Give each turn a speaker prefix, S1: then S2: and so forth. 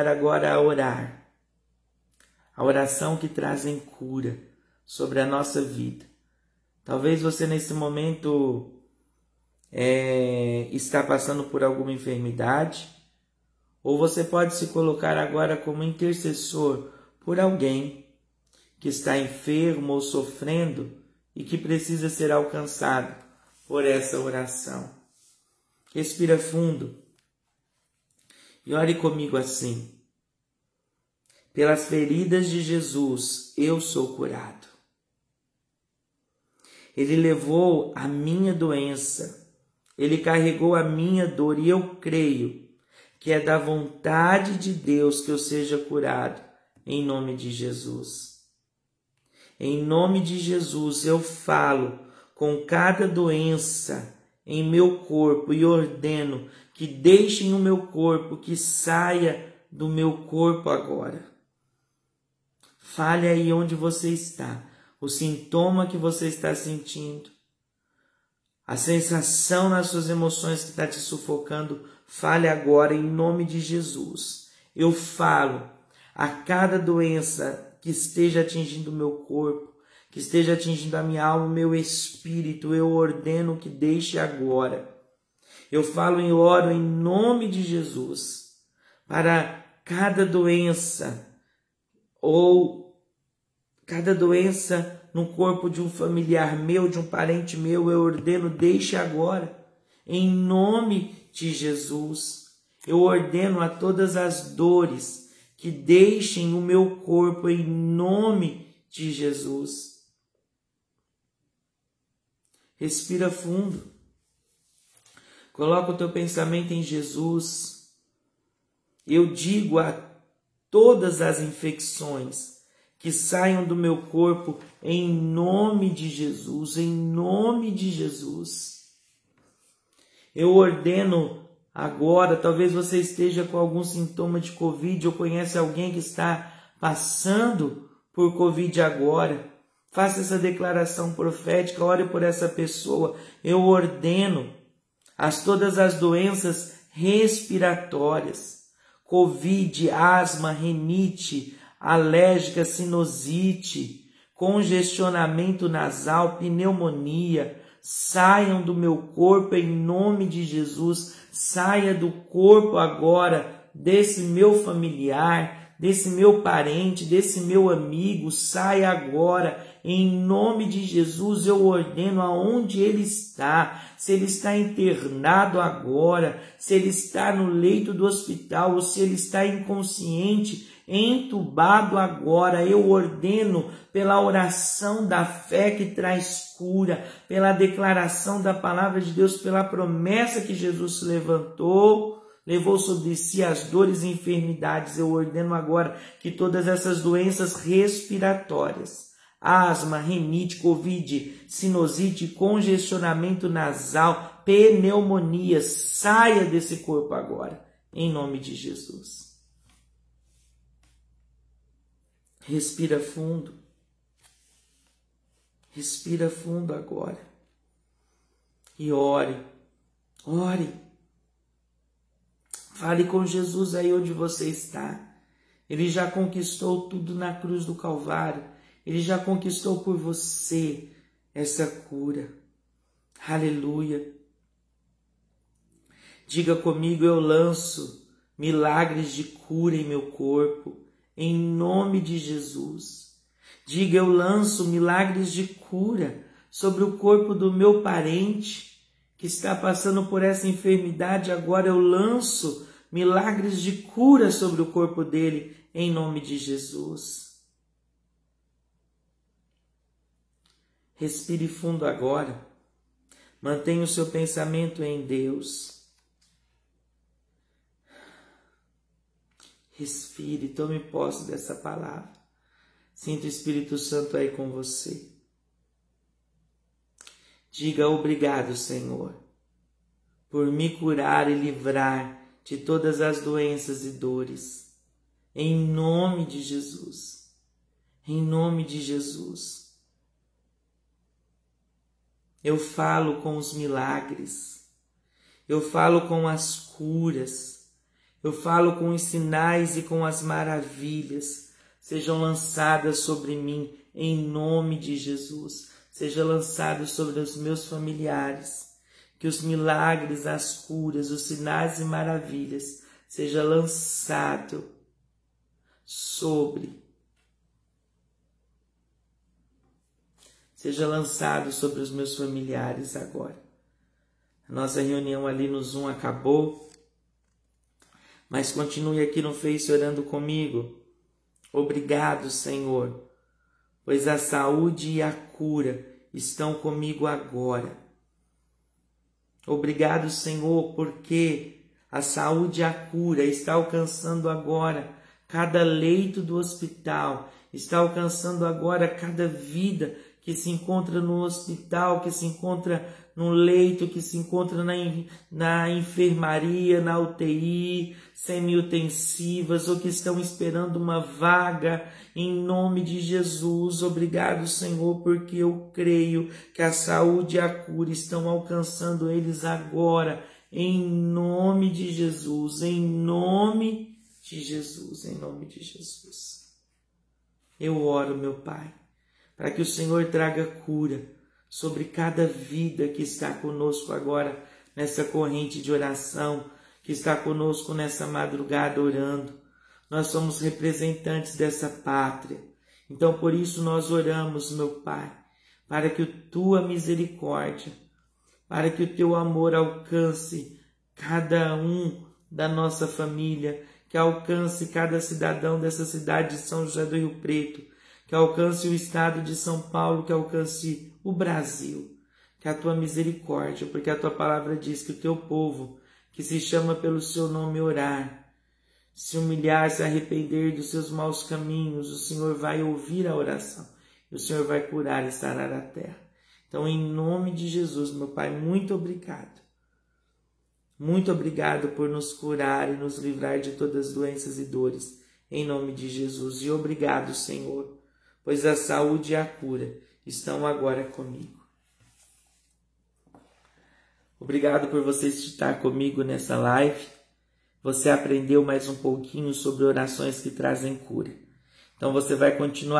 S1: agora a orar. A oração que trazem cura sobre a nossa vida. Talvez você nesse momento é, está passando por alguma enfermidade, ou você pode se colocar agora como intercessor por alguém que está enfermo ou sofrendo e que precisa ser alcançado por essa oração. Respira fundo e ore comigo assim. Pelas feridas de Jesus eu sou curado. Ele levou a minha doença, ele carregou a minha dor e eu creio que é da vontade de Deus que eu seja curado, em nome de Jesus. Em nome de Jesus eu falo com cada doença em meu corpo e ordeno que deixem o meu corpo, que saia do meu corpo agora. Fale aí onde você está, o sintoma que você está sentindo, a sensação nas suas emoções que está te sufocando. Fale agora em nome de Jesus. Eu falo a cada doença que esteja atingindo o meu corpo, que esteja atingindo a minha alma, o meu espírito, eu ordeno que deixe agora eu falo e oro em nome de Jesus para cada doença ou cada doença no corpo de um familiar meu, de um parente meu, eu ordeno, deixe agora, em nome de Jesus. Eu ordeno a todas as dores que deixem o meu corpo em nome de Jesus. Respira fundo. Coloca o teu pensamento em Jesus. Eu digo a todas as infecções que saiam do meu corpo em nome de Jesus, em nome de Jesus. Eu ordeno agora, talvez você esteja com algum sintoma de Covid ou conhece alguém que está passando por Covid agora. Faça essa declaração profética, ore por essa pessoa. Eu ordeno as todas as doenças respiratórias, covid, asma, renite, alérgica, sinusite, congestionamento nasal, pneumonia, saiam do meu corpo em nome de Jesus, saia do corpo agora desse meu familiar, desse meu parente, desse meu amigo, saia agora. Em nome de Jesus eu ordeno aonde ele está, se ele está internado agora, se ele está no leito do hospital ou se ele está inconsciente, entubado agora, eu ordeno pela oração da fé que traz cura, pela declaração da palavra de Deus, pela promessa que Jesus levantou levou sobre si as dores e enfermidades. Eu ordeno agora que todas essas doenças respiratórias, asma, rinite, covid, sinusite, congestionamento nasal, pneumonia, saia desse corpo agora, em nome de Jesus. Respira fundo. Respira fundo agora. E ore. Ore. Fale com Jesus aí onde você está. Ele já conquistou tudo na cruz do Calvário. Ele já conquistou por você essa cura. Aleluia. Diga comigo, eu lanço milagres de cura em meu corpo, em nome de Jesus. Diga, eu lanço milagres de cura sobre o corpo do meu parente que está passando por essa enfermidade, agora eu lanço milagres de cura sobre o corpo dele, em nome de Jesus. Respire fundo agora. Mantenha o seu pensamento em Deus. Respire, tome posse dessa palavra. Sinta o Espírito Santo aí com você. Diga obrigado, Senhor, por me curar e livrar de todas as doenças e dores. Em nome de Jesus. Em nome de Jesus. Eu falo com os milagres. Eu falo com as curas. Eu falo com os sinais e com as maravilhas. Sejam lançadas sobre mim, em nome de Jesus. Seja lançado sobre os meus familiares. Que os milagres, as curas, os sinais e maravilhas seja lançado sobre seja lançado sobre os meus familiares agora. A nossa reunião ali no Zoom acabou, mas continue aqui no Face orando comigo. Obrigado, Senhor, pois a saúde e a cura estão comigo agora. Obrigado, Senhor, porque a saúde e a cura está alcançando agora cada leito do hospital, está alcançando agora cada vida que se encontra no hospital, que se encontra no leito, que se encontra na, na enfermaria, na UTI, semi-utensivas ou que estão esperando uma vaga, em nome de Jesus. Obrigado, Senhor, porque eu creio que a saúde e a cura estão alcançando eles agora, em nome de Jesus, em nome de Jesus, em nome de Jesus. Eu oro, meu Pai para que o Senhor traga cura sobre cada vida que está conosco agora nessa corrente de oração, que está conosco nessa madrugada orando. Nós somos representantes dessa pátria. Então, por isso, nós oramos, meu Pai, para que a tua misericórdia, para que o teu amor alcance cada um da nossa família, que alcance cada cidadão dessa cidade de São José do Rio Preto, que alcance o estado de São Paulo, que alcance o Brasil. Que a tua misericórdia, porque a tua palavra diz que o teu povo, que se chama pelo seu nome orar, se humilhar, se arrepender dos seus maus caminhos, o Senhor vai ouvir a oração e o Senhor vai curar e sarar a terra. Então, em nome de Jesus, meu Pai, muito obrigado. Muito obrigado por nos curar e nos livrar de todas as doenças e dores, em nome de Jesus. E obrigado, Senhor pois a saúde e a cura estão agora comigo. Obrigado por você estar comigo nessa live. Você aprendeu mais um pouquinho sobre orações que trazem cura. Então você vai continuar